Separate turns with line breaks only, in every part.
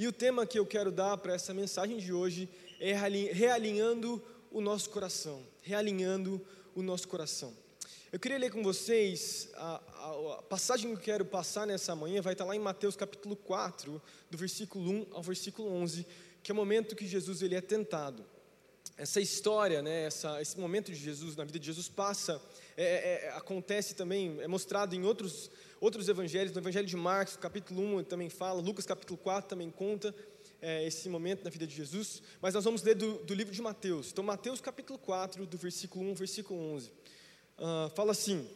E o tema que eu quero dar para essa mensagem de hoje é realinhando o nosso coração. Realinhando o nosso coração. Eu queria ler com vocês, a, a, a, passagem que eu quero passar nessa manhã vai estar lá em Mateus capítulo 4, do versículo 1 ao versículo 11, que é o momento que Jesus ele é tentado. Essa história, né, essa, esse momento de Jesus, na vida de Jesus, passa, é, é, é acontece também, é mostrado em outros, outros evangelhos, no evangelho de Marcos, capítulo 1 também fala, Lucas capítulo 4 também conta é, esse momento na vida de Jesus, mas nós vamos ler do, do livro de Mateus. Então, Mateus capítulo 4, do versículo 1 ao versículo 11 uh, fala assim: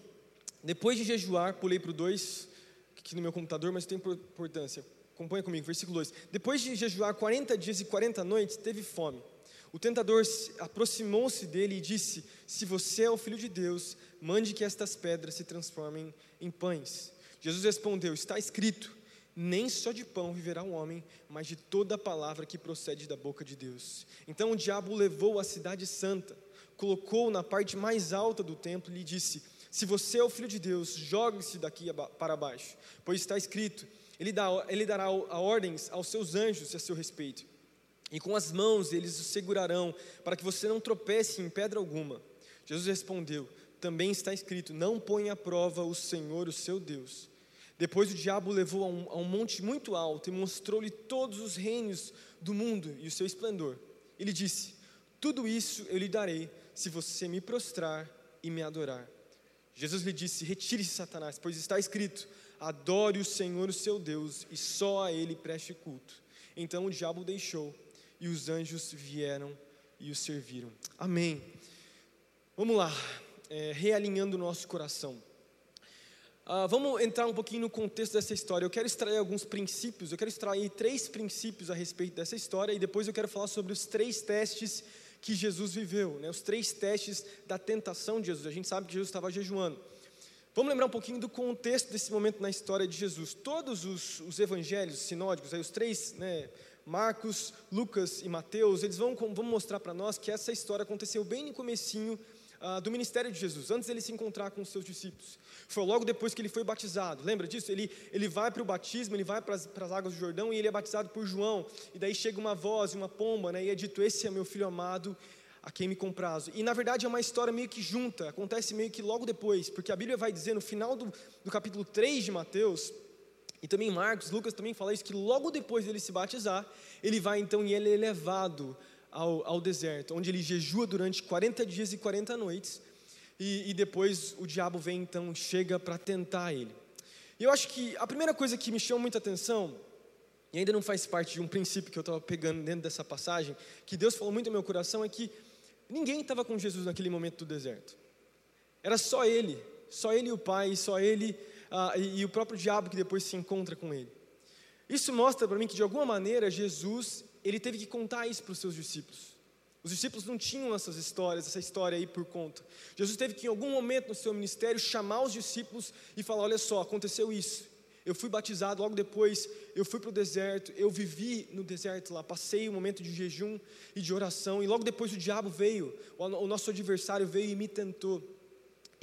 depois de jejuar, pulei para o 2, aqui no meu computador, mas tem importância. Acompanha comigo, versículo 2. Depois de jejuar 40 dias e 40 noites, teve fome. O tentador aproximou-se dele e disse: Se você é o filho de Deus, mande que estas pedras se transformem em pães. Jesus respondeu: Está escrito: Nem só de pão viverá o um homem, mas de toda a palavra que procede da boca de Deus. Então o diabo levou a cidade santa colocou na parte mais alta do templo e lhe disse: Se você é o filho de Deus, jogue-se daqui para baixo, pois está escrito: Ele, dá, ele dará ordens aos seus anjos a seu respeito, e com as mãos eles o segurarão, para que você não tropece em pedra alguma. Jesus respondeu: Também está escrito: Não ponha à prova o Senhor, o seu Deus. Depois o diabo o levou a um, a um monte muito alto e mostrou-lhe todos os reinos do mundo e o seu esplendor. Ele disse: Tudo isso eu lhe darei se você me prostrar e me adorar. Jesus lhe disse: Retire-se, Satanás, pois está escrito: Adore o Senhor, o seu Deus, e só a Ele preste culto. Então o diabo o deixou, e os anjos vieram e o serviram. Amém. Vamos lá, é, realinhando o nosso coração. Ah, vamos entrar um pouquinho no contexto dessa história. Eu quero extrair alguns princípios, eu quero extrair três princípios a respeito dessa história, e depois eu quero falar sobre os três testes que Jesus viveu, né? os três testes da tentação de Jesus. A gente sabe que Jesus estava jejuando. Vamos lembrar um pouquinho do contexto desse momento na história de Jesus. Todos os, os evangelhos sinódicos, aí os três, né, Marcos, Lucas e Mateus, eles vão, vão mostrar para nós que essa história aconteceu bem no comecinho ah, do ministério de Jesus, antes ele se encontrar com os seus discípulos. Foi logo depois que ele foi batizado. Lembra disso? Ele, ele vai para o batismo, ele vai para as, águas do Jordão e ele é batizado por João. E daí chega uma voz, uma pomba, né, e é dito: Esse é meu filho amado, a quem me comprazo. E na verdade é uma história meio que junta, acontece meio que logo depois, porque a Bíblia vai dizer no final do, do capítulo 3 de Mateus, e também Marcos, Lucas também fala isso, que logo depois dele se batizar, ele vai então e ele é levado ao, ao deserto, onde ele jejua durante 40 dias e 40 noites, e, e depois o diabo vem então, chega para tentar ele. E eu acho que a primeira coisa que me chama muita atenção, e ainda não faz parte de um princípio que eu estava pegando dentro dessa passagem, que Deus falou muito no meu coração, é que ninguém estava com Jesus naquele momento do deserto. Era só ele, só ele e o Pai, só ele ah, e, e o próprio diabo que depois se encontra com ele. Isso mostra para mim que de alguma maneira Jesus ele teve que contar isso para os seus discípulos. Os discípulos não tinham essas histórias, essa história aí por conta. Jesus teve que, em algum momento no seu ministério, chamar os discípulos e falar: Olha só, aconteceu isso. Eu fui batizado, logo depois eu fui para o deserto, eu vivi no deserto lá, passei um momento de jejum e de oração, e logo depois o diabo veio, o nosso adversário veio e me tentou.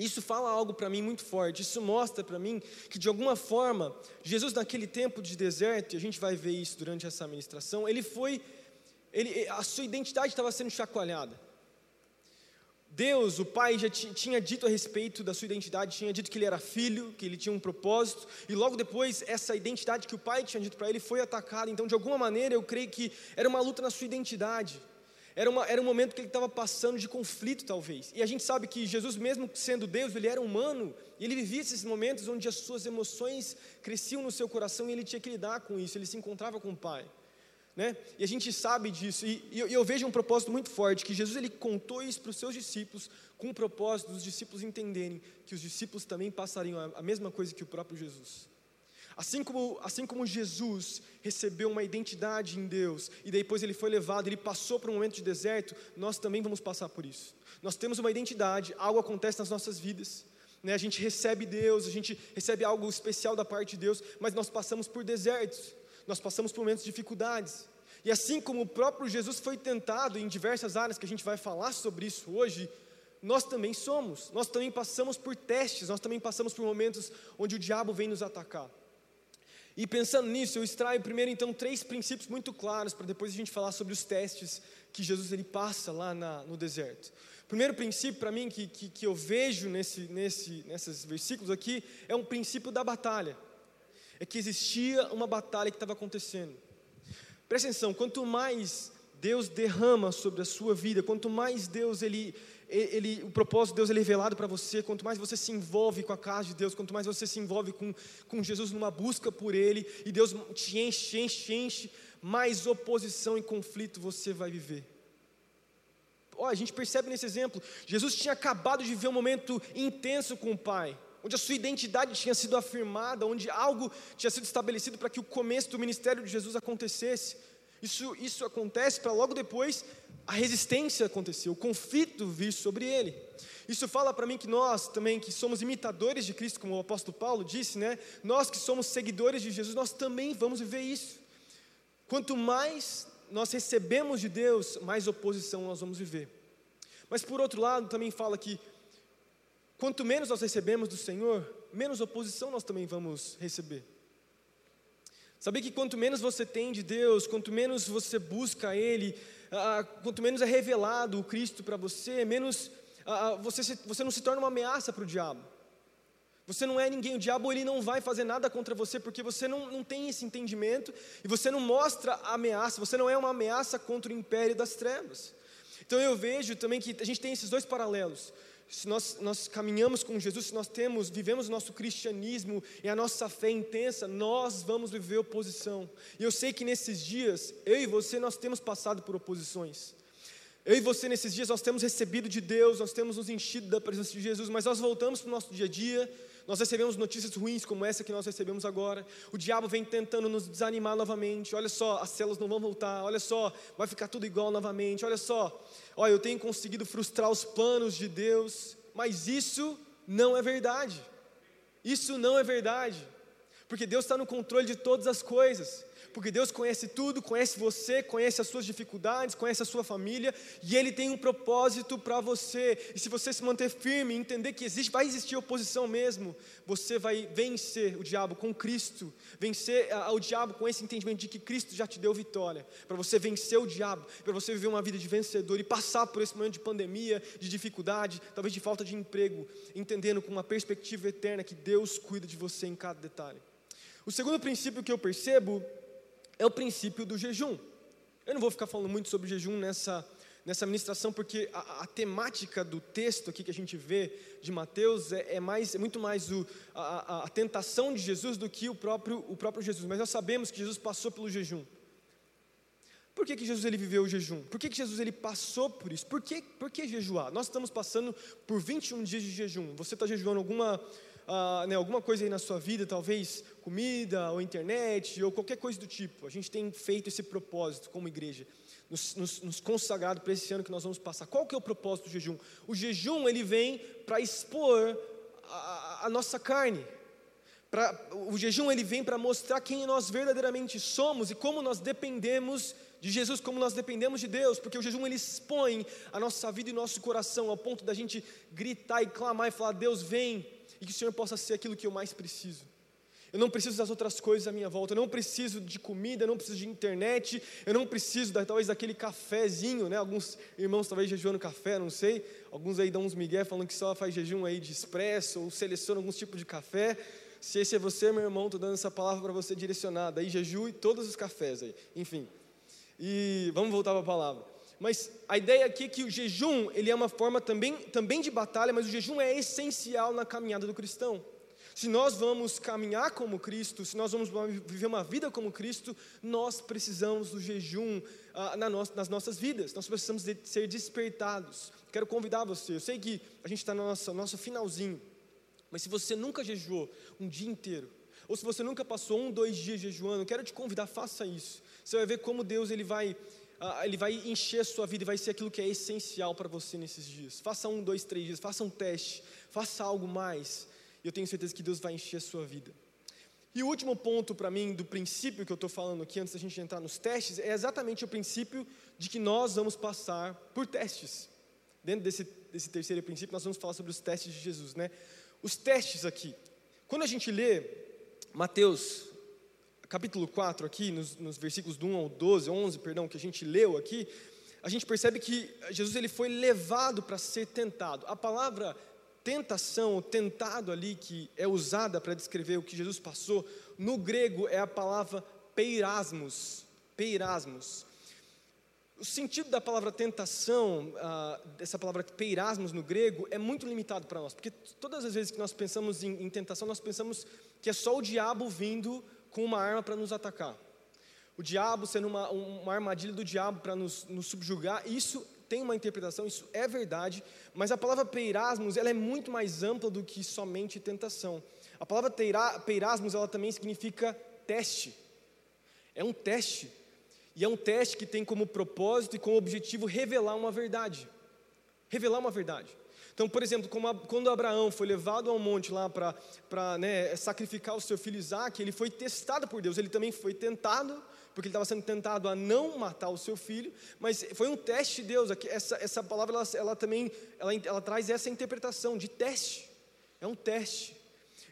Isso fala algo para mim muito forte. Isso mostra para mim que de alguma forma Jesus naquele tempo de deserto, e a gente vai ver isso durante essa ministração, ele foi ele, a sua identidade estava sendo chacoalhada. Deus, o Pai, já tinha dito a respeito da sua identidade, tinha dito que ele era filho, que ele tinha um propósito, e logo depois essa identidade que o Pai tinha dito para ele foi atacada. Então, de alguma maneira, eu creio que era uma luta na sua identidade. Era, uma, era um momento que ele estava passando de conflito, talvez. E a gente sabe que Jesus, mesmo sendo Deus, ele era humano, e ele vivia esses momentos onde as suas emoções cresciam no seu coração e ele tinha que lidar com isso, ele se encontrava com o Pai. Né? E a gente sabe disso, e, e eu, eu, vejo um propósito muito forte, que Jesus ele contou isso para os seus discípulos, com o propósito dos discípulos entenderem que os discípulos também passariam a, a mesma coisa que o próprio Jesus. Assim como, assim como Jesus recebeu uma identidade em Deus e depois ele foi levado, ele passou por um momento de deserto, nós também vamos passar por isso. Nós temos uma identidade, algo acontece nas nossas vidas. Né? A gente recebe Deus, a gente recebe algo especial da parte de Deus, mas nós passamos por desertos, nós passamos por momentos de dificuldades. E assim como o próprio Jesus foi tentado em diversas áreas, que a gente vai falar sobre isso hoje, nós também somos, nós também passamos por testes, nós também passamos por momentos onde o diabo vem nos atacar. E pensando nisso, eu extraio primeiro então três princípios muito claros para depois a gente falar sobre os testes que Jesus ele passa lá na, no deserto. Primeiro princípio para mim que, que, que, eu vejo nesse, nesse, nesses versículos aqui é um princípio da batalha. É que existia uma batalha que estava acontecendo. Presta atenção, quanto mais Deus derrama sobre a sua vida, quanto mais Deus ele, ele, o propósito de Deus é revelado para você, quanto mais você se envolve com a casa de Deus, quanto mais você se envolve com, com Jesus numa busca por Ele, e Deus te enche, enche, enche, mais oposição e conflito você vai viver. Ó, a gente percebe nesse exemplo, Jesus tinha acabado de viver um momento intenso com o Pai, onde a sua identidade tinha sido afirmada, onde algo tinha sido estabelecido para que o começo do ministério de Jesus acontecesse. Isso, isso acontece para logo depois a resistência acontecer, o conflito vir sobre ele. Isso fala para mim que nós também, que somos imitadores de Cristo, como o apóstolo Paulo disse, né? Nós que somos seguidores de Jesus, nós também vamos viver isso. Quanto mais nós recebemos de Deus, mais oposição nós vamos viver. Mas por outro lado, também fala que quanto menos nós recebemos do Senhor, menos oposição nós também vamos receber. Saber que quanto menos você tem de Deus, quanto menos você busca Ele, ah, quanto menos é revelado o Cristo para você, menos ah, você, se, você não se torna uma ameaça para o diabo. Você não é ninguém, o diabo ele não vai fazer nada contra você porque você não, não tem esse entendimento e você não mostra ameaça, você não é uma ameaça contra o império das trevas. Então eu vejo também que a gente tem esses dois paralelos se nós, nós caminhamos com Jesus, se nós temos, vivemos o nosso cristianismo e a nossa fé intensa, nós vamos viver oposição. E eu sei que nesses dias, eu e você, nós temos passado por oposições. Eu e você, nesses dias, nós temos recebido de Deus, nós temos nos enchido da presença de Jesus, mas nós voltamos para o nosso dia a dia, nós recebemos notícias ruins como essa que nós recebemos agora. O diabo vem tentando nos desanimar novamente. Olha só, as células não vão voltar. Olha só, vai ficar tudo igual novamente. Olha só, olha, eu tenho conseguido frustrar os planos de Deus, mas isso não é verdade. Isso não é verdade. Porque Deus está no controle de todas as coisas porque Deus conhece tudo, conhece você, conhece as suas dificuldades, conhece a sua família, e Ele tem um propósito para você. E se você se manter firme, entender que existe, vai existir oposição mesmo, você vai vencer o diabo com Cristo, vencer o diabo com esse entendimento de que Cristo já te deu vitória, para você vencer o diabo, para você viver uma vida de vencedor e passar por esse momento de pandemia, de dificuldade, talvez de falta de emprego, entendendo com uma perspectiva eterna que Deus cuida de você em cada detalhe. O segundo princípio que eu percebo é o princípio do jejum. Eu não vou ficar falando muito sobre jejum nessa, nessa ministração, porque a, a temática do texto aqui que a gente vê de Mateus é, é mais, é muito mais o, a, a, tentação de Jesus do que o próprio, o próprio Jesus. Mas nós sabemos que Jesus passou pelo jejum. Por que, que Jesus ele viveu o jejum? Por que, que Jesus ele passou por isso? Por que, por que jejuar? Nós estamos passando por 21 dias de jejum. Você está jejuando alguma ah, né, alguma coisa aí na sua vida, talvez comida ou internet ou qualquer coisa do tipo. A gente tem feito esse propósito como igreja, nos, nos, nos consagrado para esse ano que nós vamos passar. Qual que é o propósito do jejum? O jejum ele vem para expor a, a, nossa carne. Pra, o jejum ele vem para mostrar quem nós verdadeiramente somos e como nós dependemos de Jesus, como nós dependemos de Deus, porque o jejum ele expõe a nossa vida e nosso coração ao ponto da gente gritar e clamar e falar: Deus vem, e que o Senhor possa ser aquilo que eu mais preciso. Eu não preciso das outras coisas à minha volta, eu não preciso de comida, eu não preciso de internet, eu não preciso da, talvez daquele cafezinho, né? Alguns irmãos talvez jejuando café, não sei. Alguns aí dão uns migué falando que só faz jejum aí de expresso ou seleciona alguns tipos de café. Se esse é você, meu irmão, estou dando essa palavra para você direcionada. Aí jejue todos os cafés aí. Enfim. E vamos voltar para a palavra. Mas a ideia aqui é que o jejum, ele é uma forma também, também de batalha, mas o jejum é essencial na caminhada do cristão. Se nós vamos caminhar como Cristo, se nós vamos viver uma vida como Cristo, nós precisamos do jejum ah, na no, nas nossas vidas, nós precisamos de ser despertados. Quero convidar você, eu sei que a gente está no nosso, nosso finalzinho, mas se você nunca jejuou um dia inteiro, ou se você nunca passou um, dois dias jejuando, quero te convidar, faça isso. Você vai ver como Deus ele vai ele vai encher a sua vida e vai ser aquilo que é essencial para você nesses dias. Faça um, dois, três dias, faça um teste, faça algo mais. E eu tenho certeza que Deus vai encher a sua vida. E o último ponto para mim do princípio que eu estou falando aqui, antes da gente entrar nos testes, é exatamente o princípio de que nós vamos passar por testes. Dentro desse, desse terceiro princípio, nós vamos falar sobre os testes de Jesus, né? Os testes aqui. Quando a gente lê Mateus capítulo 4 aqui, nos, nos versículos do 1 ao 12, 11, perdão, que a gente leu aqui, a gente percebe que Jesus ele foi levado para ser tentado. A palavra tentação, ou tentado ali, que é usada para descrever o que Jesus passou, no grego é a palavra peirasmos. Peirasmos. O sentido da palavra tentação, ah, dessa palavra peirasmos no grego, é muito limitado para nós, porque todas as vezes que nós pensamos em, em tentação, nós pensamos que é só o diabo vindo com uma arma para nos atacar. O diabo sendo uma, uma armadilha do diabo para nos, nos subjugar, isso tem uma interpretação, isso é verdade, mas a palavra peirasmos ela é muito mais ampla do que somente tentação. A palavra peirasmos ela também significa teste. É um teste. E é um teste que tem como propósito e como objetivo revelar uma verdade. Revelar uma verdade. Então, por exemplo, quando Abraão foi levado ao monte lá para né, sacrificar o seu filho Isaac, ele foi testado por Deus, ele também foi tentado, porque ele estava sendo tentado a não matar o seu filho, mas foi um teste de Deus. Essa, essa palavra ela, ela também ela, ela traz essa interpretação de teste. É um teste.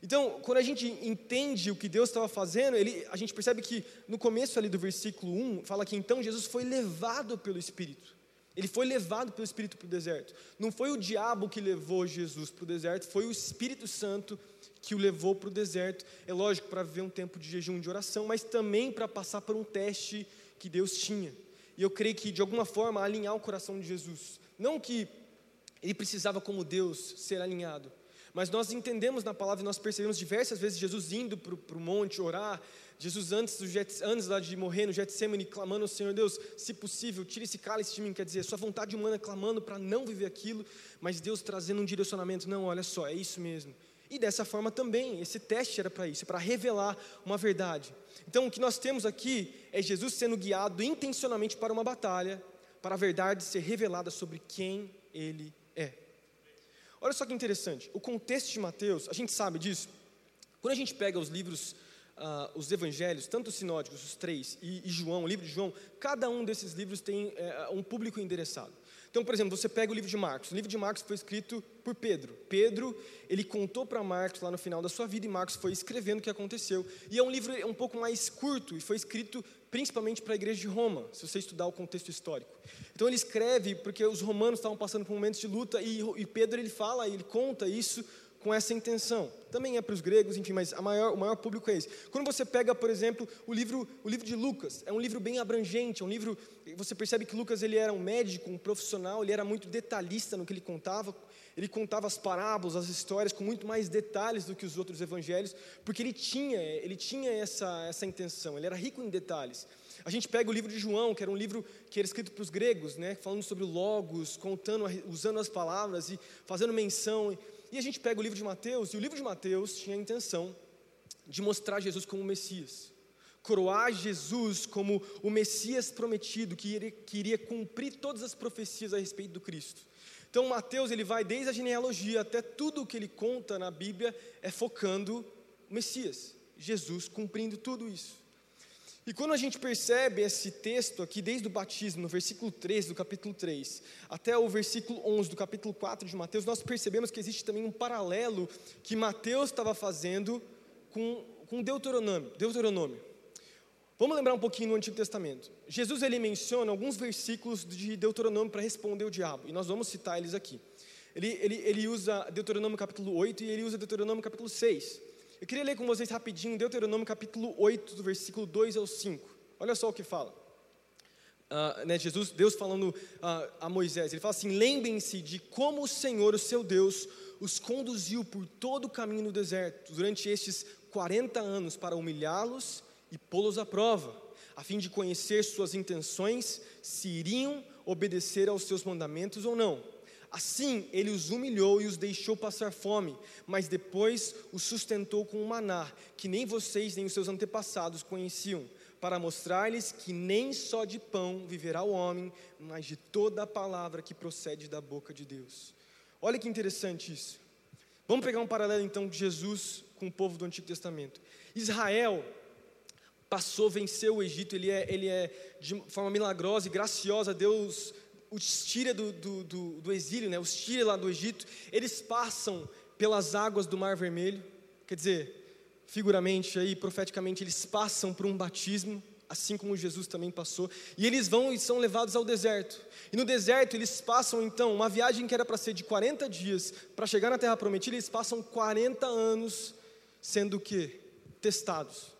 Então, quando a gente entende o que Deus estava fazendo, ele, a gente percebe que no começo ali do versículo 1, fala que então Jesus foi levado pelo Espírito. Ele foi levado pelo Espírito para o deserto. Não foi o diabo que levou Jesus para o deserto, foi o Espírito Santo que o levou para o deserto. É lógico, para viver um tempo de jejum de oração, mas também para passar por um teste que Deus tinha. E eu creio que, de alguma forma, alinhar o coração de Jesus. Não que ele precisava, como Deus, ser alinhado, mas nós entendemos na palavra, nós percebemos diversas vezes Jesus indo para o monte orar, Jesus antes, do antes lá de morrer no Getsemane, clamando ao Senhor, Deus, se possível, tire esse cálice de mim, quer dizer, sua vontade humana clamando para não viver aquilo, mas Deus trazendo um direcionamento, não, olha só, é isso mesmo. E dessa forma também, esse teste era para isso, para revelar uma verdade. Então, o que nós temos aqui é Jesus sendo guiado intencionalmente para uma batalha, para a verdade ser revelada sobre quem ele é. Olha só que interessante, o contexto de Mateus, a gente sabe disso, quando a gente pega os livros, uh, os evangelhos, tanto os sinóticos, os três, e, e, João, o livro de João, cada um desses livros tem é, um público endereçado. Então, por exemplo, você pega o livro de Marcos. O livro de Marcos foi escrito por Pedro. Pedro, ele contou para Marcos lá no final da sua vida e Marcos foi escrevendo o que aconteceu. E é um livro um pouco mais curto e foi escrito principalmente para a igreja de Roma, se você estudar o contexto histórico. Então ele escreve porque os romanos estavam passando por momentos de luta e, e Pedro ele fala, ele conta isso com essa intenção. Também é para os gregos, enfim, mas maior, o maior público é esse. Quando você pega, por exemplo, o livro, o livro de Lucas, é um livro bem abrangente, é um livro, você percebe que Lucas ele era um médico, um profissional, ele era muito detalhista no que ele contava, ele contava as parábolas, as histórias com muito mais detalhes do que os outros evangelhos, porque ele tinha, ele tinha essa, essa intenção, ele era rico em detalhes. A gente pega o livro de João, que era um livro que era escrito para os gregos, né, falando sobre o logos, contando, usando as palavras e fazendo menção. E a gente pega o livro de Mateus, e o livro de Mateus tinha a intenção de mostrar Jesus como o Messias, coroar Jesus como o Messias prometido, que iria, que iria cumprir todas as profecias a respeito do Cristo. Então Mateus ele vai desde a genealogia até tudo o que ele conta na Bíblia é focando o Messias, Jesus cumprindo tudo isso. E quando a gente percebe esse texto aqui, desde o batismo, no versículo 3 do capítulo 3, até o versículo 11 do capítulo 4 de Mateus, nós percebemos que existe também um paralelo que Mateus estava fazendo com, com Deuteronômio, Deuteronômio. Vamos lembrar um pouquinho no Antigo Testamento. Jesus ele menciona alguns versículos de Deuteronômio para responder o diabo, e nós vamos citar eles aqui. Ele, ele, ele usa Deuteronômio capítulo 8 e ele usa Deuteronômio capítulo 6. Eu queria ler com vocês rapidinho Deuteronômio capítulo 8, do versículo 2 ao 5. Olha só o que fala. Uh, né, Jesus, Deus falando uh, a Moisés, ele fala assim: lembrem-se de como o Senhor, o seu Deus, os conduziu por todo o caminho no deserto durante estes 40 anos para humilhá-los e pô-los à prova, a fim de conhecer suas intenções, se iriam obedecer aos seus mandamentos ou não. Assim ele os humilhou e os deixou passar fome, mas depois os sustentou com o maná, que nem vocês nem os seus antepassados conheciam, para mostrar-lhes que nem só de pão viverá o homem, mas de toda a palavra que procede da boca de Deus. Olha que interessante isso. Vamos pegar um paralelo então de Jesus com o povo do Antigo Testamento. Israel passou, venceu o Egito, ele é, ele é de forma milagrosa e graciosa, Deus os tira do, do, do, do exílio, né, os tira lá do Egito, eles passam pelas águas do Mar Vermelho, quer dizer, figuramente aí, profeticamente, eles passam por um batismo, assim como Jesus também passou, e eles vão e são levados ao deserto. E no deserto eles passam então uma viagem que era para ser de 40 dias para chegar na terra prometida, eles passam 40 anos sendo o quê? Testados.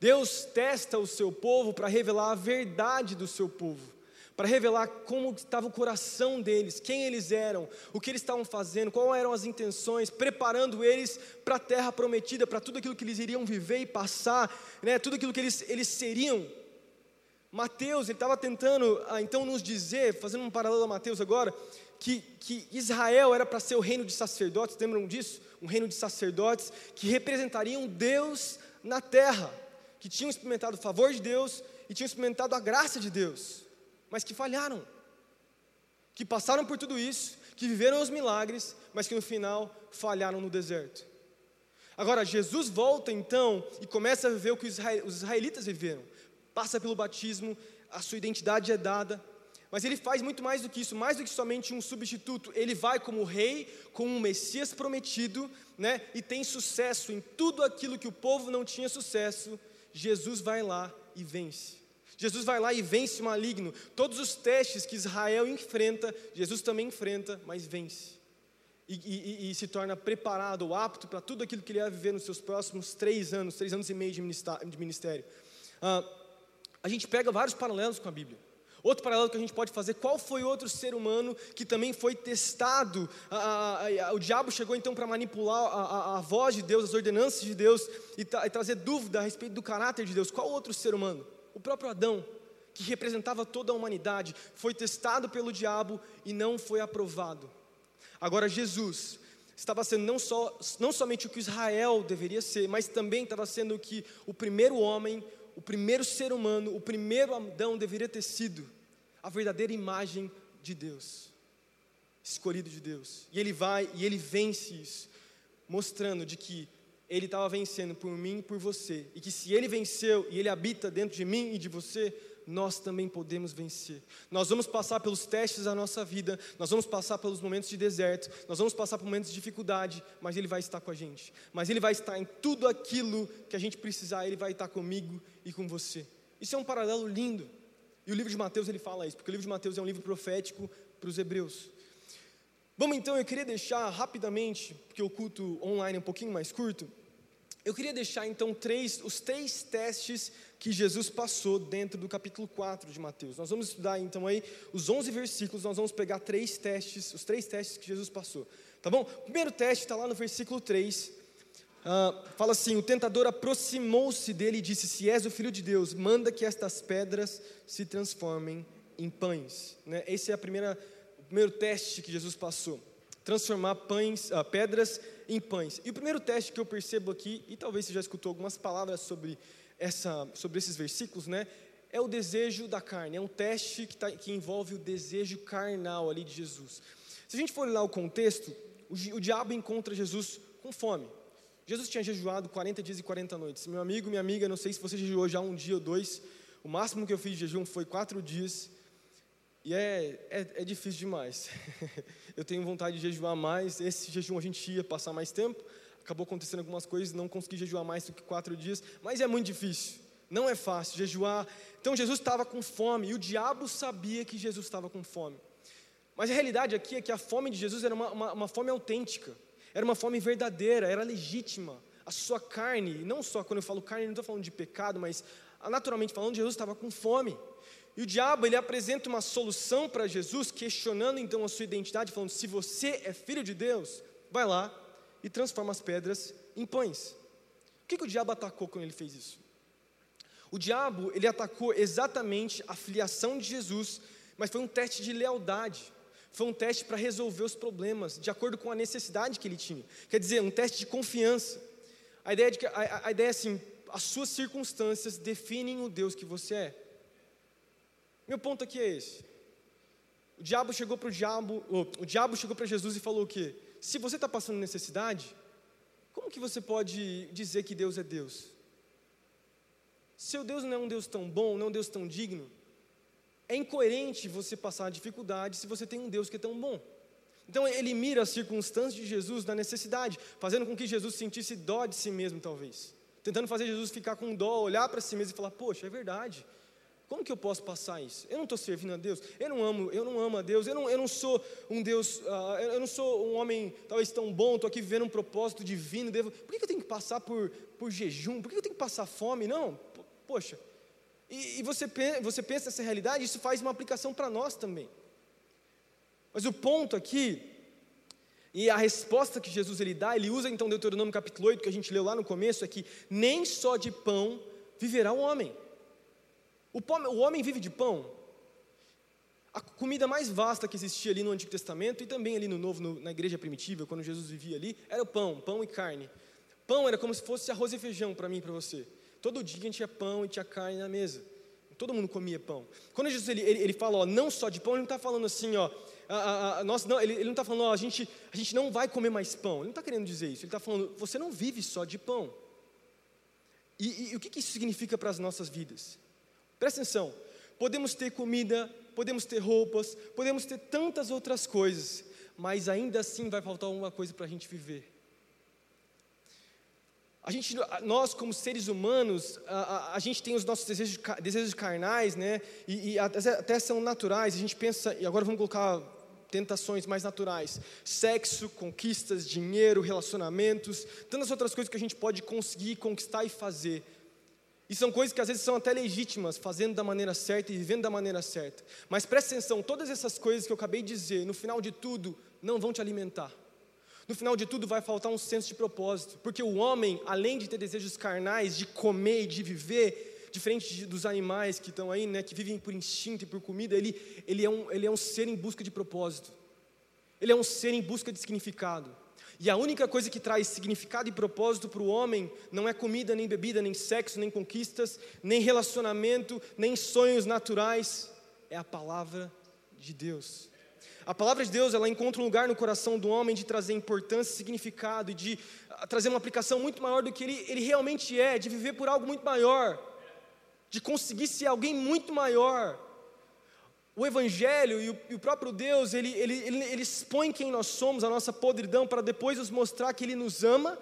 Deus testa o seu povo para revelar a verdade do seu povo para revelar como estava o coração deles, quem eles eram, o que eles estavam fazendo, quais eram as intenções, preparando eles para a terra prometida, para tudo aquilo que eles iriam viver e passar, né, tudo aquilo que eles, eles seriam. Mateus, ele estava tentando ah, então nos dizer, fazendo um paralelo a Mateus agora, que, que Israel era para ser o reino de sacerdotes, lembram disso? Um reino de sacerdotes que representariam Deus na terra, que tinham experimentado o favor de Deus e tinham experimentado a graça de Deus mas que falharam, que passaram por tudo isso, que viveram os milagres, mas que no final falharam no deserto. Agora, Jesus volta então e começa a viver o que os israelitas viveram. Passa pelo batismo, a sua identidade é dada, mas ele faz muito mais do que isso, mais do que somente um substituto. Ele vai como rei, como um Messias prometido, né? E tem sucesso em tudo aquilo que o povo não tinha sucesso. Jesus vai lá e vence. Jesus vai lá e vence o maligno. Todos os testes que Israel enfrenta, Jesus também enfrenta, mas vence. E, e, e se torna preparado apto para tudo aquilo que ele vai viver nos seus próximos três anos, três anos e meio de ministério. Ah, a gente pega vários paralelos com a Bíblia. Outro paralelo que a gente pode fazer, qual foi outro ser humano que também foi testado? o diabo chegou então para manipular a, a, voz de Deus, as ordenanças de Deus e, tra e trazer dúvida a respeito do caráter de Deus. Qual outro ser humano? O próprio Adão, que representava toda a humanidade, foi testado pelo diabo e não foi aprovado. Agora, Jesus estava sendo não, só, não somente o que Israel deveria ser, mas também estava sendo o que o primeiro homem, o primeiro ser humano, o primeiro Adão deveria ter sido a verdadeira imagem de Deus, escolhido de Deus. E ele vai e ele vence isso, mostrando de que ele estava vencendo por mim e por você. E que se ele venceu e ele habita dentro de mim e de você, nós também podemos vencer. Nós vamos passar pelos testes da nossa vida, nós vamos passar pelos momentos de deserto, nós vamos passar por momentos de dificuldade, mas Ele vai estar com a gente. Mas Ele vai estar em tudo aquilo que a gente precisar, Ele vai estar comigo e com você. Isso é um paralelo lindo. E o livro de Mateus ele fala isso, porque o livro de Mateus é um livro profético para os hebreus. Vamos então, eu queria deixar rapidamente, porque o culto online é um pouquinho mais curto, eu queria deixar então três, os três testes que Jesus passou dentro do capítulo 4 de Mateus. Nós vamos estudar então aí os 11 versículos, nós vamos pegar três testes, os três testes que Jesus passou. Tá bom? O primeiro teste está lá no versículo 3. Uh, ah, fala assim: O tentador aproximou-se dele e disse: Se és o filho de Deus, manda que estas pedras se transformem em pães. Né? Esse é a primeira, o primeiro teste que Jesus passou transformar pães, uh, pedras em pães. E o primeiro teste que eu percebo aqui, e talvez você já escutou algumas palavras sobre, essa, sobre esses versículos, né? É o desejo da carne, é um teste que, tá, que envolve o desejo carnal ali de Jesus. Se a gente for olhar o contexto, o, o diabo encontra Jesus com fome. Jesus tinha jejuado 40 dias e 40 noites. Meu amigo, minha amiga, não sei se você jejuou já um dia ou dois, o máximo que eu fiz de jejum foi quatro dias. E é, é, é difícil demais. eu tenho vontade de jejuar mais. Esse jejum a gente ia passar mais tempo. Acabou acontecendo algumas coisas, não consegui jejuar mais do que quatro dias. Mas é muito difícil. Não é fácil jejuar. Então Jesus estava com fome e o diabo sabia que Jesus estava com fome. Mas a realidade aqui é que a fome de Jesus era uma, uma, uma fome autêntica. Era uma fome verdadeira, era legítima. A sua carne, não só quando eu falo carne, não estou falando de pecado, mas naturalmente falando, Jesus estava com fome. E o diabo ele apresenta uma solução para Jesus, questionando então a sua identidade, falando: se você é filho de Deus, vai lá e transforma as pedras em pães. O que, que o diabo atacou quando ele fez isso? O diabo ele atacou exatamente a filiação de Jesus, mas foi um teste de lealdade. Foi um teste para resolver os problemas, de acordo com a necessidade que ele tinha. Quer dizer, um teste de confiança. A ideia, de que, a, a ideia é assim: as suas circunstâncias definem o Deus que você é. Meu ponto aqui é esse. O diabo chegou para o diabo, o diabo chegou para Jesus e falou o quê? Se você está passando necessidade, como que você pode dizer que Deus é Deus? Seu Deus não é um Deus tão bom, não é um Deus tão digno. É incoerente você passar dificuldade se você tem um Deus que é tão bom. Então ele mira as circunstâncias de Jesus na necessidade, fazendo com que Jesus sentisse dó de si mesmo, talvez. Tentando fazer Jesus ficar com dó, olhar para si mesmo e falar: Poxa, é verdade. Como que eu posso passar isso? Eu não estou servindo a Deus, eu não amo, eu não amo a Deus, eu não, eu não sou um Deus, uh, eu não sou um homem talvez tão bom, estou aqui vivendo um propósito divino, devo, por que, que eu tenho que passar por, por jejum? Por que, que eu tenho que passar fome? Não, poxa. E, e você, você pensa nessa realidade, isso faz uma aplicação para nós também. Mas o ponto aqui, e a resposta que Jesus ele dá, ele usa então Deuteronômio capítulo 8, que a gente leu lá no começo, é que nem só de pão viverá o homem. O, homem vive de pão. A comida mais vasta que existia ali no Antigo Testamento e também ali no Novo, no, na igreja primitiva, quando Jesus vivia ali, era o pão, pão e carne. Pão era como se fosse arroz e feijão para mim e para você. Todo dia a gente tinha pão e tinha carne na mesa. Todo mundo comia pão. Quando Jesus ele, ele, ele fala, ó, não só de pão, ele não está falando assim, ó, a, a, a, nós não, ele, ele não está falando, ó, a gente, a gente não vai comer mais pão. Ele não está querendo dizer isso. Ele está falando, você não vive só de pão. E, e, e o que, que isso significa para as nossas vidas? Presta atenção. Podemos ter comida, podemos ter roupas, podemos ter tantas outras coisas, mas ainda assim vai faltar alguma coisa para a gente viver. A gente, nós como seres humanos, a, a, a gente tem os nossos desejos, desejos carnais, né? E, e até, até são naturais. A gente pensa, e agora vamos colocar tentações mais naturais: sexo, conquistas, dinheiro, relacionamentos, tantas outras coisas que a gente pode conseguir conquistar e fazer. E são coisas que às vezes são até legítimas, fazendo da maneira certa e vivendo da maneira certa. Mas presta atenção: todas essas coisas que eu acabei de dizer, no final de tudo, não vão te alimentar. No final de tudo, vai faltar um senso de propósito, porque o homem, além de ter desejos carnais, de comer e de viver, diferente dos animais que estão aí, né, que vivem por instinto e por comida, ele, ele, é um, ele é um ser em busca de propósito, ele é um ser em busca de significado. E a única coisa que traz significado e propósito para o homem não é comida, nem bebida, nem sexo, nem conquistas, nem relacionamento, nem sonhos naturais, é a palavra de Deus. A palavra de Deus, ela encontra um lugar no coração do homem de trazer importância, significado e de ah, trazer uma aplicação muito maior do que ele, ele realmente é, de viver por algo muito maior, de conseguir ser alguém muito maior. O Evangelho e o, e o próprio Deus, ele, ele, ele, ele expõe quem nós somos, a nossa podridão, para depois nos mostrar que Ele nos ama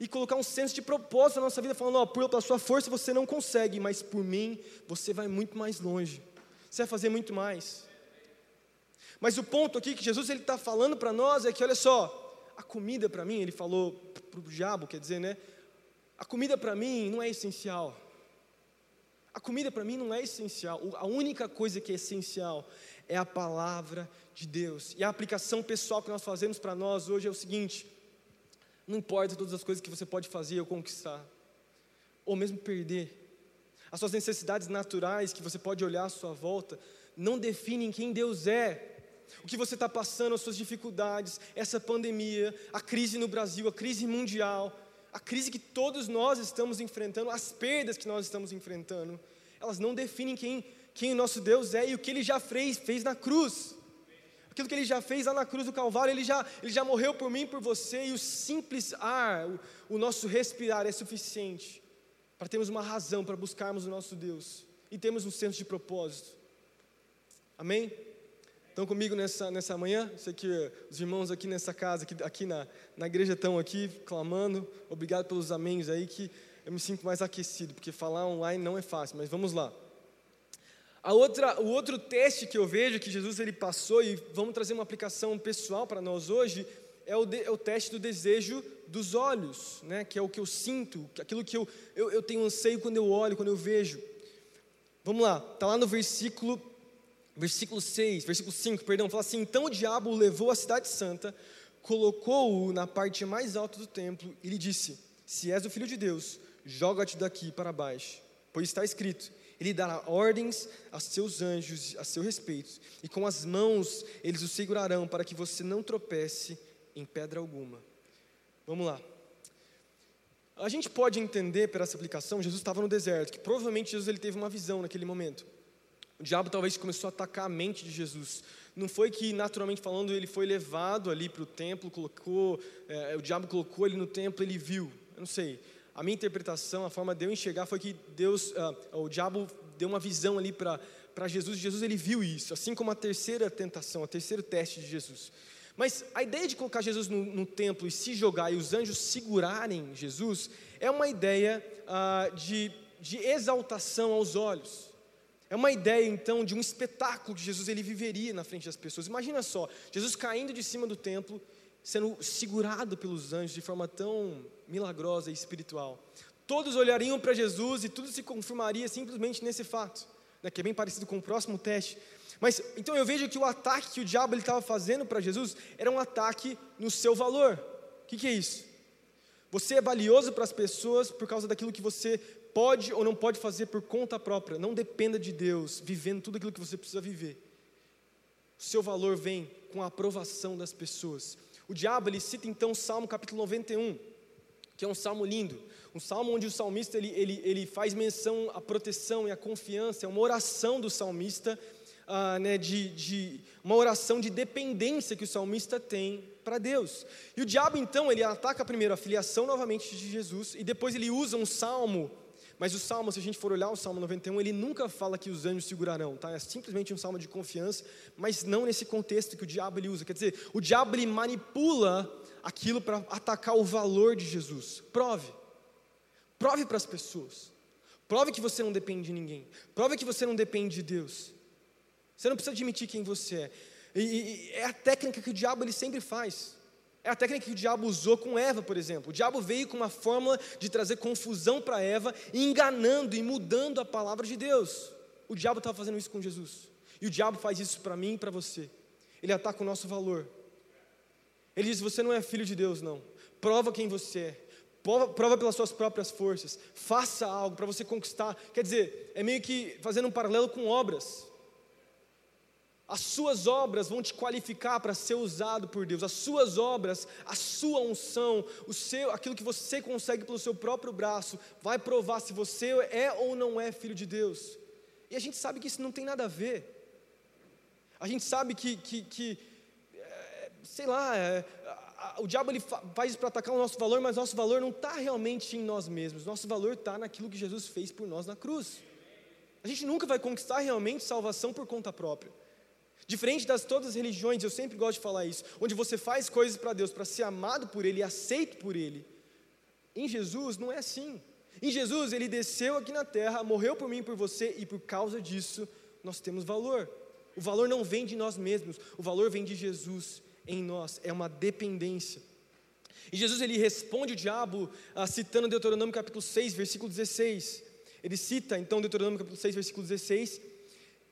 e colocar um senso de propósito na nossa vida, falando: ó, pela sua força você não consegue, mas por mim você vai muito mais longe, você vai fazer muito mais. Mas o ponto aqui que Jesus está falando para nós é que, olha só, a comida para mim, ele falou para o diabo, quer dizer, né? A comida para mim não é essencial. A comida para mim não é essencial. A única coisa que é essencial é a palavra de Deus. E a aplicação pessoal que nós fazemos para nós hoje é o seguinte: não importa todas as coisas que você pode fazer ou conquistar, ou mesmo perder, as suas necessidades naturais que você pode olhar à sua volta, não definem quem Deus é o que você está passando, as suas dificuldades, essa pandemia, a crise no Brasil, a crise mundial, a crise que todos nós estamos enfrentando, as perdas que nós estamos enfrentando, elas não definem quem, quem o nosso Deus é e o que Ele já fez, fez na cruz. Aquilo que Ele já fez lá na cruz do Calvário, Ele já, ele já morreu por mim e por você, e o simples ar, o, o nosso respirar é suficiente para termos uma razão para buscarmos o nosso Deus e termos um senso de propósito. Amém? Estão comigo nessa, nessa manhã? Sei que os irmãos aqui nessa casa, aqui, aqui na, na igreja estão aqui clamando. Obrigado pelos améns aí, que eu me sinto mais aquecido, porque falar online não é fácil, mas vamos lá. A outra, o outro teste que eu vejo que Jesus ele passou, e vamos trazer uma aplicação pessoal para nós hoje, é o, de, é o teste do desejo dos olhos, né? que é o que eu sinto, aquilo que eu, eu, eu tenho anseio quando eu olho, quando eu vejo. Vamos lá, está lá no versículo versículo 6, versículo 5, perdão, fala assim: Então o diabo levou à cidade santa, colocou-o na parte mais alta do templo e lhe disse: Se és o filho de Deus, joga-te daqui para baixo, pois está escrito: Ele dará ordens a seus anjos a seu respeito, e com as mãos eles o segurarão para que você não tropece em pedra alguma. Vamos lá. A gente pode entender por essa aplicação, Jesus estava no deserto, que provavelmente Jesus ele teve uma visão naquele momento. O diabo talvez começou a atacar a mente de Jesus. Não foi que, naturalmente falando, ele foi levado ali para o templo, colocou, é, o diabo colocou ele no templo, ele viu. Eu não sei. A minha interpretação, a forma de eu enxergar foi que Deus, uh, o diabo deu uma visão ali para Jesus. Jesus ele viu isso, assim como a terceira tentação, o terceiro teste de Jesus. Mas a ideia de colocar Jesus no, no templo e se jogar e os anjos segurarem Jesus é uma ideia ah, de, de exaltação aos olhos. É uma ideia então de um espetáculo que Jesus ele viveria na frente das pessoas. Imagina só, Jesus caindo de cima do templo, sendo segurado pelos anjos de forma tão milagrosa e espiritual. Todos olhariam para Jesus e tudo se confirmaria simplesmente nesse fato, né, que é bem parecido com o próximo teste. Mas então eu vejo que o ataque que o diabo estava fazendo para Jesus era um ataque no seu valor. O que, que é isso? Você é valioso para as pessoas por causa daquilo que você pode ou não pode fazer por conta própria. Não dependa de Deus, vivendo tudo aquilo que você precisa viver. O seu valor vem com a aprovação das pessoas. O diabo ele cita então o Salmo capítulo 91, que é um salmo lindo, um salmo onde o salmista ele, ele, ele faz menção à proteção e à confiança, é uma oração do salmista ah, né, de, de uma oração de dependência que o salmista tem para Deus. E o diabo, então, ele ataca primeiro a filiação novamente de Jesus, e depois ele usa um salmo, mas o salmo, se a gente for olhar o salmo 91, ele nunca fala que os anjos segurarão, tá? é simplesmente um salmo de confiança, mas não nesse contexto que o diabo ele usa. Quer dizer, o diabo ele manipula aquilo para atacar o valor de Jesus. Prove. Prove para as pessoas. Prove que você não depende de ninguém. Prove que você não depende de Deus. Você não precisa admitir quem você é. E, e, é a técnica que o diabo ele sempre faz. É a técnica que o diabo usou com Eva, por exemplo. O diabo veio com uma fórmula de trazer confusão para Eva, enganando e mudando a palavra de Deus. O diabo estava fazendo isso com Jesus. E o diabo faz isso para mim e para você. Ele ataca o nosso valor. Ele diz: Você não é filho de Deus, não. Prova quem você é. Prova, prova pelas suas próprias forças. Faça algo para você conquistar. Quer dizer, é meio que fazendo um paralelo com obras. As suas obras vão te qualificar para ser usado por Deus. As suas obras, a sua unção, o seu, aquilo que você consegue pelo seu próprio braço, vai provar se você é ou não é filho de Deus. E a gente sabe que isso não tem nada a ver. A gente sabe que, que, que é, sei lá, é, o diabo ele faz isso para atacar o nosso valor, mas nosso valor não está realmente em nós mesmos. Nosso valor está naquilo que Jesus fez por nós na cruz. A gente nunca vai conquistar realmente salvação por conta própria. Diferente das todas as religiões, eu sempre gosto de falar isso, onde você faz coisas para Deus para ser amado por Ele e aceito por Ele. Em Jesus não é assim. Em Jesus ele desceu aqui na terra, morreu por mim por você, e por causa disso nós temos valor. O valor não vem de nós mesmos, o valor vem de Jesus em nós, é uma dependência. E Jesus ele responde o diabo ah, citando Deuteronômio capítulo 6, versículo 16. Ele cita então Deuteronômio capítulo 6, versículo 16,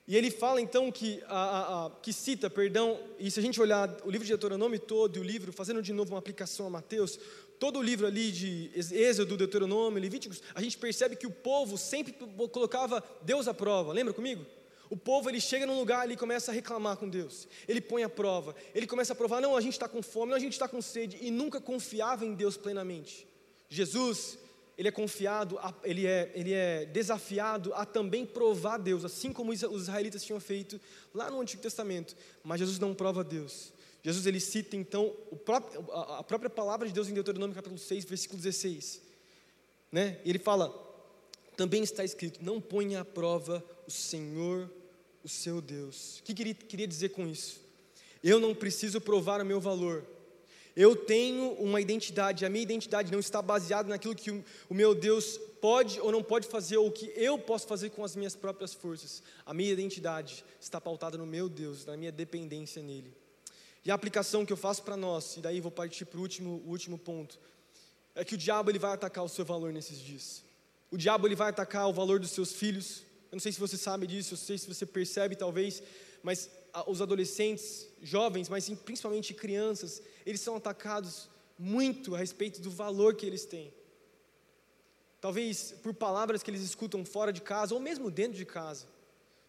e ele fala então que, a, a, a, que cita, perdão, e se a gente olhar o livro de Deuteronômio todo e o livro, fazendo de novo uma aplicação a Mateus, todo o livro ali de Êxodo, Deuteronômio, Levíticos, a gente percebe que o povo sempre colocava Deus à prova, lembra comigo? O povo ele chega num lugar e começa a reclamar com Deus, ele põe a prova, ele começa a provar, não, a gente está com fome, não, a gente está com sede, e nunca confiava em Deus plenamente. Jesus, ele é confiado, ele é, ele é desafiado a também provar Deus, assim como os israelitas tinham feito lá no Antigo Testamento. Mas Jesus não prova Deus. Jesus ele cita então próprio, a própria palavra de Deus em Deuteronômio capítulo 6, versículo 16. Né? Ele fala: também está escrito: não ponha à prova o Senhor, o seu Deus. O que queria, queria dizer com isso? Eu não preciso provar o meu valor, eu tenho uma identidade, a minha identidade não está baseada naquilo que o, meu Deus pode ou não pode fazer, ou o que eu posso fazer com as minhas próprias forças. A minha identidade está pautada no meu Deus, na minha dependência nele. E a aplicação que eu faço para nós, e daí vou partir para o último, último ponto, é que o diabo ele vai atacar o seu valor nesses dias. O diabo ele vai atacar o valor dos seus filhos. Eu não sei se você sabe disso, eu não sei se você percebe talvez, mas os adolescentes, jovens, mas principalmente crianças, eles são atacados muito a respeito do valor que eles têm. Talvez por palavras que eles escutam fora de casa ou mesmo dentro de casa.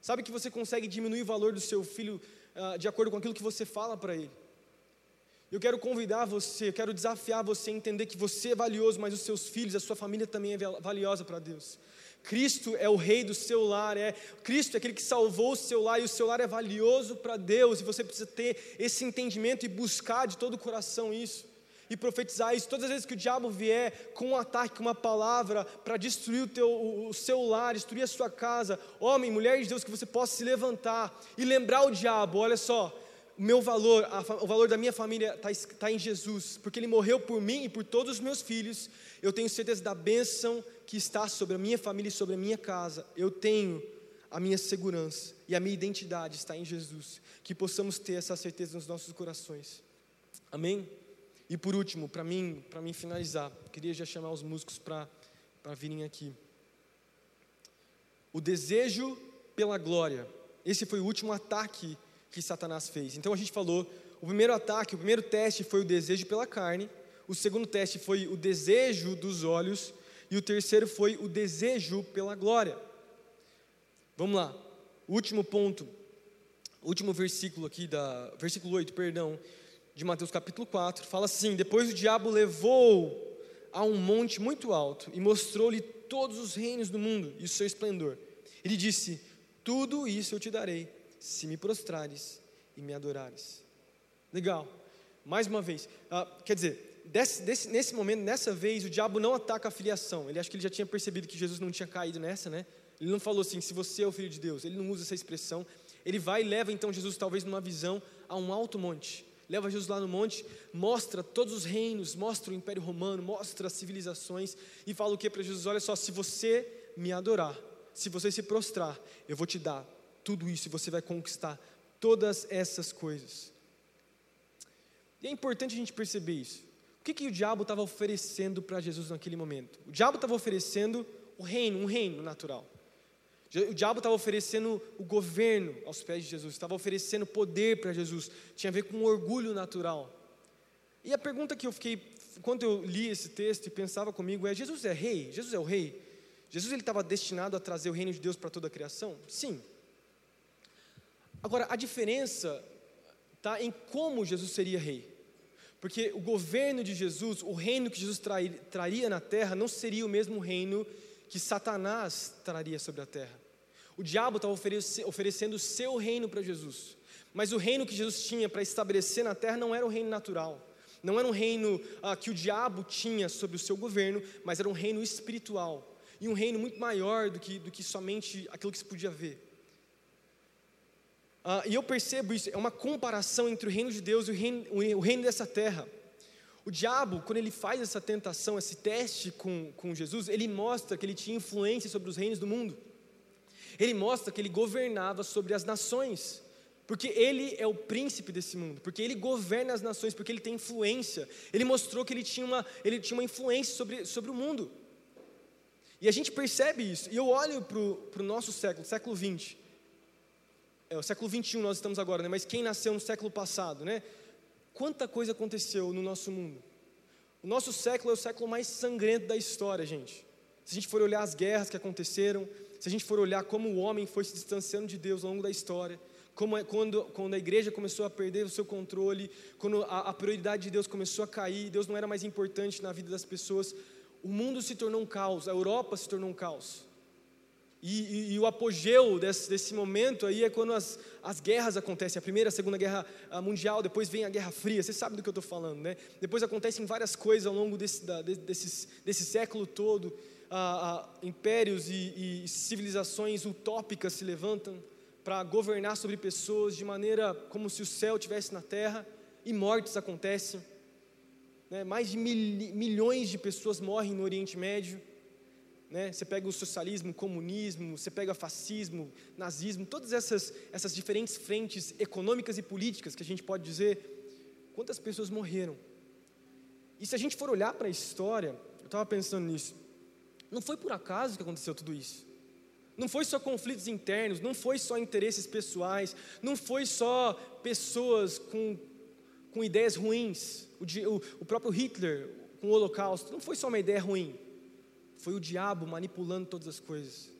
Sabe que você consegue diminuir o valor do seu filho uh, de acordo com aquilo que você fala para ele. Eu quero convidar você, eu quero desafiar você a entender que você é valioso, mas os seus filhos, a sua família também é valiosa para Deus. Cristo é o rei do seu lar, é Cristo é aquele que salvou o seu lar e o seu lar é valioso para Deus e você precisa ter esse entendimento e buscar de todo o coração isso e profetizar isso. Todas as vezes que o diabo vier com um ataque, com uma palavra para destruir o, teu, o, o seu lar, destruir a sua casa, homem, mulher de Deus, que você possa se levantar e lembrar o diabo: olha só, o meu valor, a, o valor da minha família está tá em Jesus, porque Ele morreu por mim e por todos os meus filhos. Eu tenho certeza da bênção que está sobre a minha família e sobre a minha casa. Eu tenho a minha segurança e a minha identidade está em Jesus. Que possamos ter essa certeza nos nossos corações. Amém? E por último, para mim, para mim finalizar, queria já chamar os músicos para virem aqui. O desejo pela glória. Esse foi o último ataque que Satanás fez. Então a gente falou, o primeiro ataque, o primeiro teste foi o desejo pela carne, o segundo teste foi o desejo dos olhos e o terceiro foi o desejo pela glória. Vamos lá. Último ponto, último versículo aqui da versículo 8, perdão, de Mateus capítulo 4, fala assim: Depois o diabo levou a um monte muito alto e mostrou-lhe todos os reinos do mundo e o seu esplendor. Ele disse: Tudo isso eu te darei se me prostrares e me adorares. Legal. Mais uma vez, uh, quer dizer, desse, desse, nesse momento, nessa vez, o diabo não ataca a filiação. Ele acha que ele já tinha percebido que Jesus não tinha caído nessa, né? Ele não falou assim, se você é o filho de Deus. Ele não usa essa expressão. Ele vai e leva então Jesus, talvez numa visão, a um alto monte. Leva Jesus lá no monte, mostra todos os reinos, mostra o Império Romano, mostra as civilizações e fala o que para Jesus? Olha só, se você me adorar, se você se prostrar, eu vou te dar tudo isso e você vai conquistar todas essas coisas. E é importante a gente perceber isso. O que, que o diabo estava oferecendo para Jesus naquele momento? O diabo estava oferecendo o reino, um reino natural. O diabo estava oferecendo o governo aos pés de Jesus, estava oferecendo poder para Jesus, tinha a ver com orgulho natural. E a pergunta que eu fiquei, enquanto eu li esse texto e pensava comigo é: Jesus é rei? Jesus é o rei? Jesus ele estava destinado a trazer o reino de Deus para toda a criação? Sim. Agora, a diferença está em como Jesus seria rei. Porque o governo de Jesus, o reino que Jesus traria na terra, não seria o mesmo reino que Satanás traria sobre a terra. O diabo estava oferecendo o seu reino para Jesus. Mas o reino que Jesus tinha para estabelecer na terra não era um reino natural. Não era um reino ah, que o diabo tinha sobre o seu governo, mas era um reino espiritual. E um reino muito maior do que, do que somente aquilo que se podia ver. Uh, e eu percebo isso, é uma comparação entre o reino de Deus e o reino, o reino dessa terra. O diabo, quando ele faz essa tentação, esse teste com, com Jesus, ele mostra que ele tinha influência sobre os reinos do mundo. Ele mostra que ele governava sobre as nações, porque ele é o príncipe desse mundo, porque ele governa as nações, porque ele tem influência. Ele mostrou que ele tinha uma, ele tinha uma influência sobre, sobre o mundo. E a gente percebe isso. E eu olho para o nosso século, século 20 é o século 21 nós estamos agora, né? Mas quem nasceu no século passado, né? Quanta coisa aconteceu no nosso mundo? O nosso século é o século mais sangrento da história, gente. Se a gente for olhar as guerras que aconteceram, se a gente for olhar como o homem foi se distanciando de Deus ao longo da história, como é, quando, quando a igreja começou a perder o seu controle, quando a, a prioridade de Deus começou a cair, Deus não era mais importante na vida das pessoas, o mundo se tornou um caos, a Europa se tornou um caos. E, e, e, o apogeu desse, desse, momento aí é quando as, as guerras acontecem, a primeira, a segunda guerra mundial, depois vem a Guerra Fria, você sabe do que eu estou falando, né? Depois acontecem várias coisas ao longo desse, da, desses, desse século todo, ah, ah, impérios e, e civilizações utópicas se levantam para governar sobre pessoas de maneira como se o céu tivesse na terra, e mortes acontecem, né? mais de mil, milhões de pessoas morrem no Oriente Médio, né? Você pega o socialismo, o comunismo, você pega o fascismo, nazismo, todas essas, essas diferentes frentes econômicas e políticas que a gente pode dizer, quantas pessoas morreram? E se a gente for olhar para a história, eu estava pensando nisso, não foi por acaso que aconteceu tudo isso. Não foi só conflitos internos, não foi só interesses pessoais, não foi só pessoas com, com ideias ruins. O, o, o próprio Hitler com o Holocausto, não foi só uma ideia ruim. Foi o diabo manipulando todas as coisas.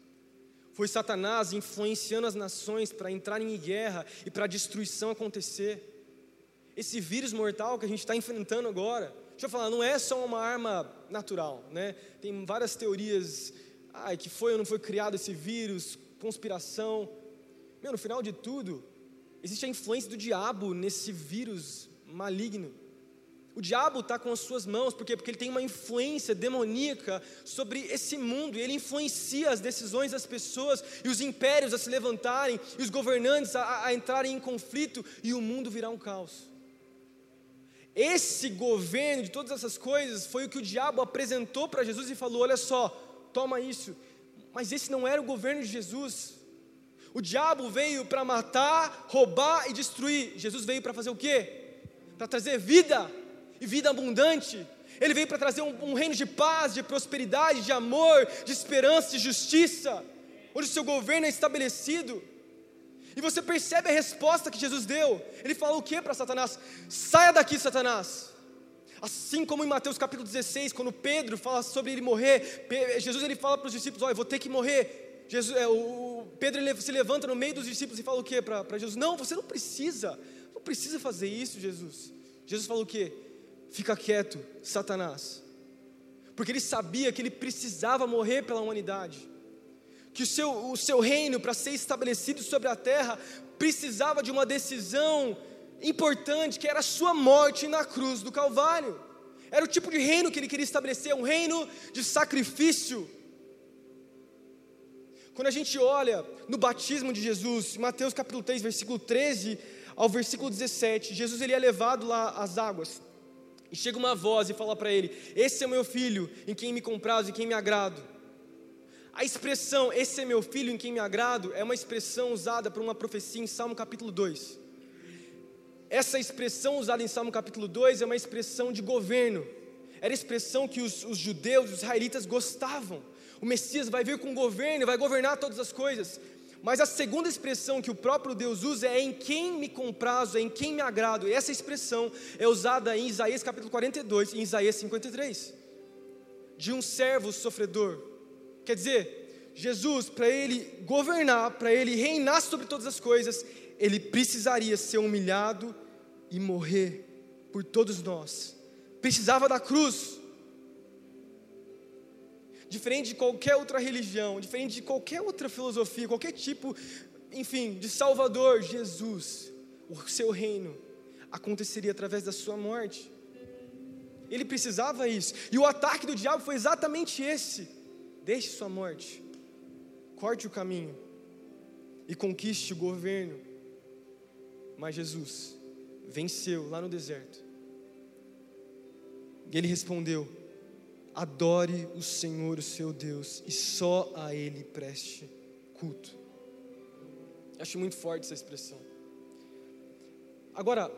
Foi Satanás influenciando as nações para entrarem em guerra e para a destruição acontecer. Esse vírus mortal que a gente está enfrentando agora, deixa eu falar, não é só uma arma natural, né? Tem várias teorias, ai, que foi ou não foi criado esse vírus, conspiração. Meu, no final de tudo, existe a influência do diabo nesse vírus maligno. O diabo está com as suas mãos, por quê? Porque ele tem uma influência demoníaca sobre esse mundo, e ele influencia as decisões das pessoas, e os impérios a se levantarem, e os governantes a, a entrarem em conflito, e o mundo virá um caos. Esse governo de todas essas coisas foi o que o diabo apresentou para Jesus e falou: olha só, toma isso. Mas esse não era o governo de Jesus. O diabo veio para matar, roubar e destruir. Jesus veio para fazer o quê? Para trazer vida e vida abundante. Ele veio para trazer um, um, reino de paz, de prosperidade, de amor, de esperança, de justiça, onde o seu governo é estabelecido. E você percebe a resposta que Jesus deu. Ele falou o que para Satanás? Saia daqui, Satanás. Assim como em Mateus capítulo 16, quando Pedro fala sobre ele morrer, Jesus ele fala para os discípulos: Olha, eu vou ter que morrer. Jesus, é, o, Pedro ele se levanta no meio dos discípulos e fala o que para Jesus? Não, você não precisa, não precisa fazer isso, Jesus. Jesus falou o que? Fica quieto, Satanás. Porque ele sabia que ele precisava morrer pela humanidade. Que o seu, o seu reino, para ser estabelecido sobre a terra, precisava de uma decisão importante, que era a sua morte na cruz do Calvário. Era o tipo de reino que ele queria estabelecer, um reino de sacrifício. Quando a gente olha no batismo de Jesus, Mateus capítulo 3, versículo 13 ao versículo 17, Jesus ele é levado lá às águas. E chega uma voz e fala para ele: Esse é meu filho, em quem me comprazo e quem me agrado. A expressão, esse é meu filho em quem me agrado, é uma expressão usada por uma profecia em Salmo capítulo 2. Essa expressão usada em Salmo capítulo 2 é uma expressão de governo. Era a expressão que os, os judeus, os israelitas gostavam. O Messias vai vir com governo, vai governar todas as coisas. Mas a segunda expressão que o próprio Deus usa é em quem me comprazo, é em quem me agrado. E essa expressão é usada em Isaías capítulo 42 e em Isaías 53. De um servo sofredor. Quer dizer, Jesus, para ele governar, para ele reinar sobre todas as coisas, ele precisaria ser humilhado e morrer por todos nós. Precisava da cruz. Diferente de qualquer outra religião, diferente de qualquer outra filosofia, qualquer tipo, enfim, de Salvador, Jesus, o seu reino aconteceria através da sua morte. Ele precisava isso. E o ataque do diabo foi exatamente esse: deixe sua morte, corte o caminho e conquiste o governo mas Jesus venceu lá no deserto. E ele respondeu: Adore o Senhor, o seu Deus, e só a Ele preste culto. Acho muito forte essa expressão. Agora,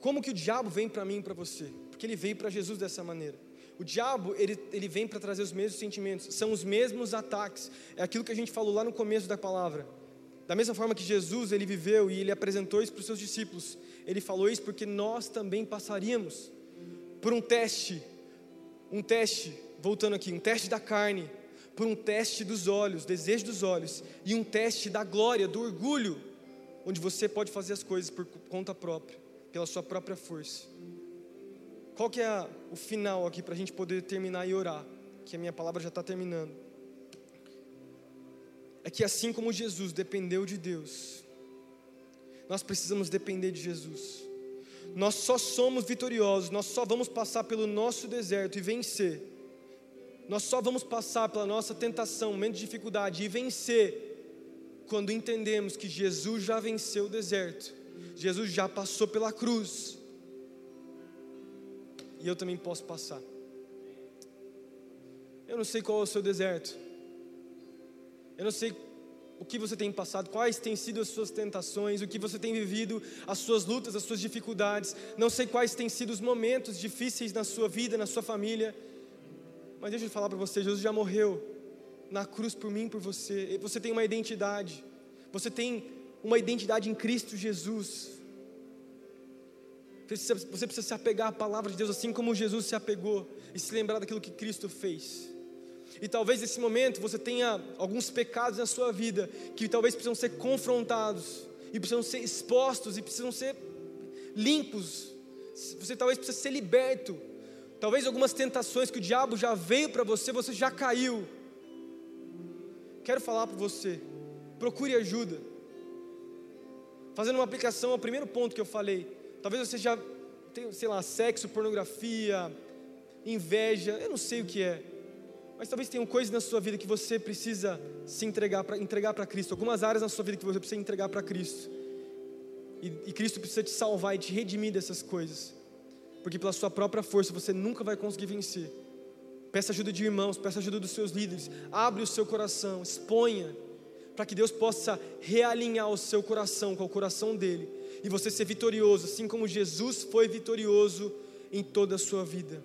como que o diabo vem para mim e para você? Porque ele veio para Jesus dessa maneira. O diabo, ele, ele vem para trazer os mesmos sentimentos, são os mesmos ataques. É aquilo que a gente falou lá no começo da palavra. Da mesma forma que Jesus ele viveu e ele apresentou isso para os seus discípulos, ele falou isso porque nós também passaríamos por um teste, um teste, voltando aqui, um teste da carne, por um teste dos olhos, desejo dos olhos, e um teste da glória, do orgulho, onde você pode fazer as coisas por conta própria, pela sua própria força. Qual que é o final aqui para a gente poder terminar e orar? Que a minha palavra já está terminando é que assim como Jesus dependeu de Deus, nós precisamos depender de Jesus. Nós só somos vitoriosos, nós só vamos passar pelo nosso deserto e vencer. Nós só vamos passar pela nossa tentação, momento de dificuldade e vencer quando entendemos que Jesus já venceu o deserto. Jesus já passou pela cruz. E eu também posso passar. Eu não sei qual é o seu deserto. Eu não sei o que você tem passado, quais têm sido as suas tentações, o que você tem vivido, as suas lutas, as suas dificuldades. Não sei quais têm sido os momentos difíceis na sua vida, na sua família. Mas deixa eu falar para você, Jesus já morreu na cruz por mim, por você. Você tem uma identidade. Você tem uma identidade em Cristo Jesus. Você precisa se apegar à palavra de Deus assim como Jesus se apegou e se lembrar daquilo que Cristo fez. E talvez nesse momento você tenha alguns pecados na sua vida que talvez precisam ser confrontados, e precisam ser expostos, e precisam ser limpos. Você talvez precise ser liberto. Talvez algumas tentações que o diabo já veio para você, você já caiu. Quero falar para você, procure ajuda. Fazendo uma aplicação ao primeiro ponto que eu falei. Talvez você já tem, sei lá, sexo, pornografia, inveja, eu não sei o que é. Mas talvez tenham coisas na sua vida que você precisa se entregar para entregar para Cristo. Algumas áreas na sua vida que você precisa entregar para Cristo. E, e Cristo precisa te salvar e te redimir dessas coisas. Porque pela sua própria força você nunca vai conseguir vencer. Peça ajuda de irmãos, peça ajuda dos seus líderes. Abre o seu coração, exponha, para que Deus possa realinhar o seu coração com o coração dele. E você ser vitorioso, assim como Jesus foi vitorioso em toda a sua vida.